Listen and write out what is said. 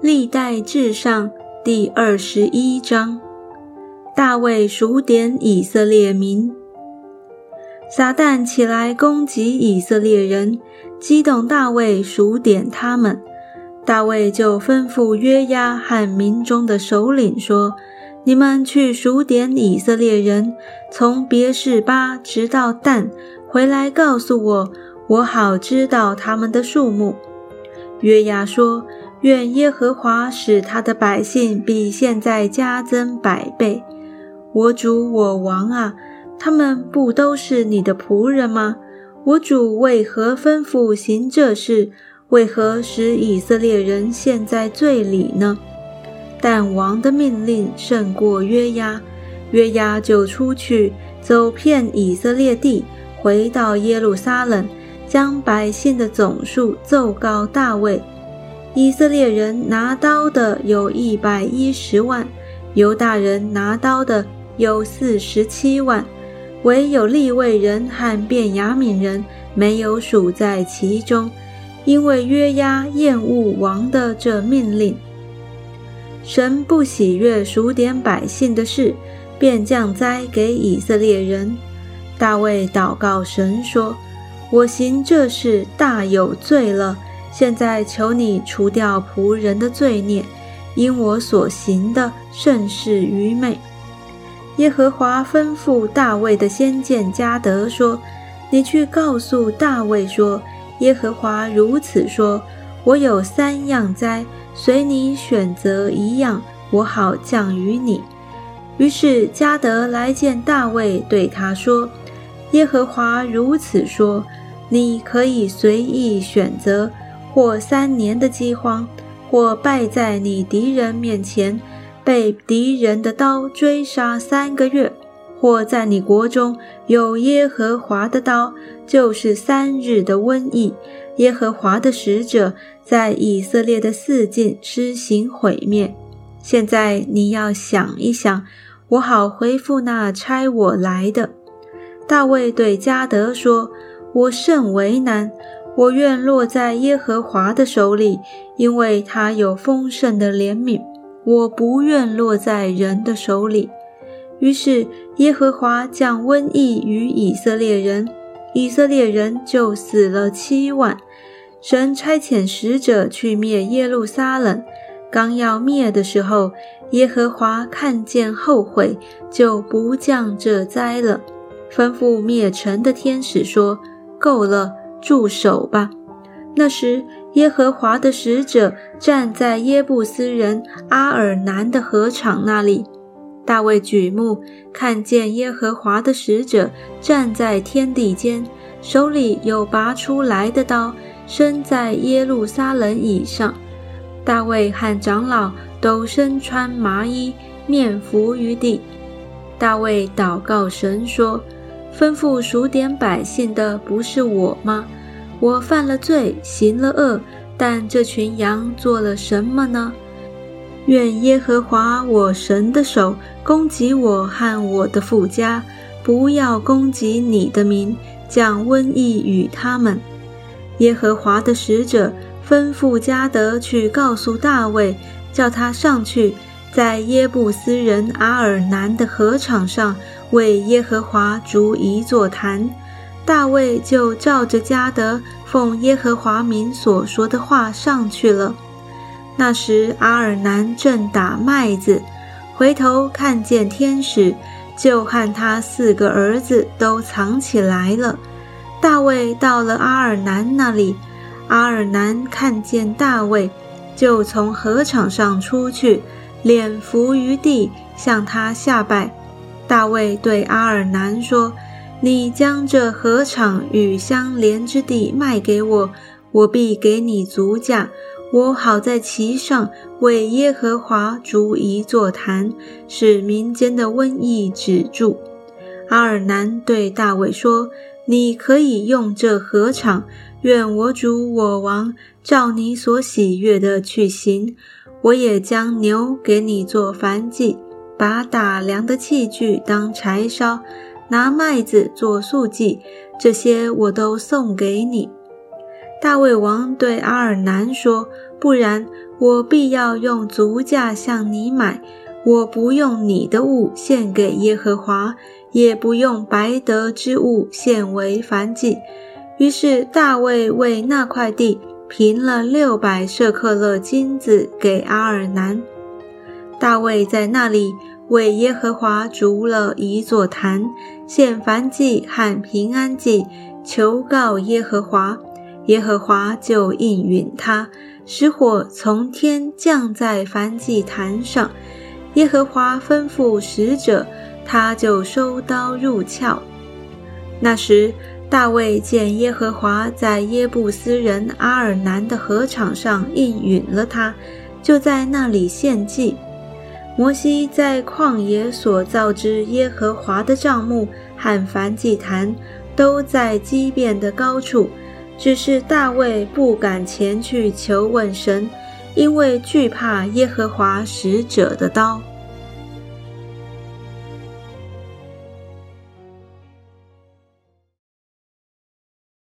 历代至上第二十一章，大卫数点以色列民。撒旦起来攻击以色列人，激动大卫数点他们。大卫就吩咐约押和民中的首领说：“你们去数点以色列人，从别是巴直到但，回来告诉我，我好知道他们的数目。”约押说。愿耶和华使他的百姓比现在加增百倍。我主我王啊，他们不都是你的仆人吗？我主为何吩咐行这事？为何使以色列人陷在罪里呢？但王的命令胜过约押，约押就出去走遍以色列地，回到耶路撒冷，将百姓的总数奏告大卫。以色列人拿刀的有一百一十万，犹大人拿刀的有四十七万，唯有利未人和便雅悯人没有数在其中，因为约押厌恶王的这命令。神不喜悦数点百姓的事，便降灾给以色列人。大卫祷告神说：“我行这事大有罪了。”现在求你除掉仆人的罪孽，因我所行的甚是愚昧。耶和华吩咐大卫的先见加德说：“你去告诉大卫说，耶和华如此说：我有三样灾，随你选择一样，我好降于你。”于是加德来见大卫，对他说：“耶和华如此说，你可以随意选择。”或三年的饥荒，或败在你敌人面前，被敌人的刀追杀三个月，或在你国中有耶和华的刀，就是三日的瘟疫。耶和华的使者在以色列的四境施行毁灭。现在你要想一想，我好回复那差我来的。大卫对加德说：“我甚为难。”我愿落在耶和华的手里，因为他有丰盛的怜悯。我不愿落在人的手里。于是耶和华降瘟疫于以色列人，以色列人就死了七万。神差遣使者去灭耶路撒冷，刚要灭的时候，耶和华看见后悔，就不降这灾了，吩咐灭城的天使说：“够了。”住手吧！那时，耶和华的使者站在耶布斯人阿尔南的河场那里。大卫举目看见耶和华的使者站在天地间，手里有拔出来的刀，身在耶路撒冷以上。大卫和长老都身穿麻衣，面伏于地。大卫祷告神说。吩咐数点百姓的不是我吗？我犯了罪，行了恶，但这群羊做了什么呢？愿耶和华我神的手攻击我和我的父家，不要攻击你的民，降瘟疫与他们。耶和华的使者吩咐加德去告诉大卫，叫他上去。在耶布斯人阿尔南的河场上，为耶和华筑一座坛。大卫就照着加德奉耶和华名所说的话上去了。那时阿尔南正打麦子，回头看见天使，就和他四个儿子都藏起来了。大卫到了阿尔南那里，阿尔南看见大卫，就从河场上出去。脸伏于地，向他下拜。大卫对阿尔南说：“你将这禾场与相连之地卖给我，我必给你足价。我好在其上为耶和华筑一座坛，使民间的瘟疫止住。”阿尔南对大卫说：“你可以用这禾场，愿我主我王照你所喜悦的去行。”我也将牛给你做燔祭，把打粮的器具当柴烧，拿麦子做素祭，这些我都送给你。大卫王对阿尔南说：“不然，我必要用足价向你买。我不用你的物献给耶和华，也不用白得之物献为燔祭。于是大卫为那块地平了六百舍克勒金子给阿尔南。大卫在那里为耶和华筑了一座坛，献燔祭和平安祭，求告耶和华。耶和华就应允他，使火从天降在燔祭坛上。耶和华吩咐使者，他就收刀入鞘。那时，大卫见耶和华在耶布斯人阿尔南的禾场上应允了他，就在那里献祭。摩西在旷野所造之耶和华的帐幕和燔祭坛，都在基变的高处，只是大卫不敢前去求问神。因为惧怕耶和华使者的刀。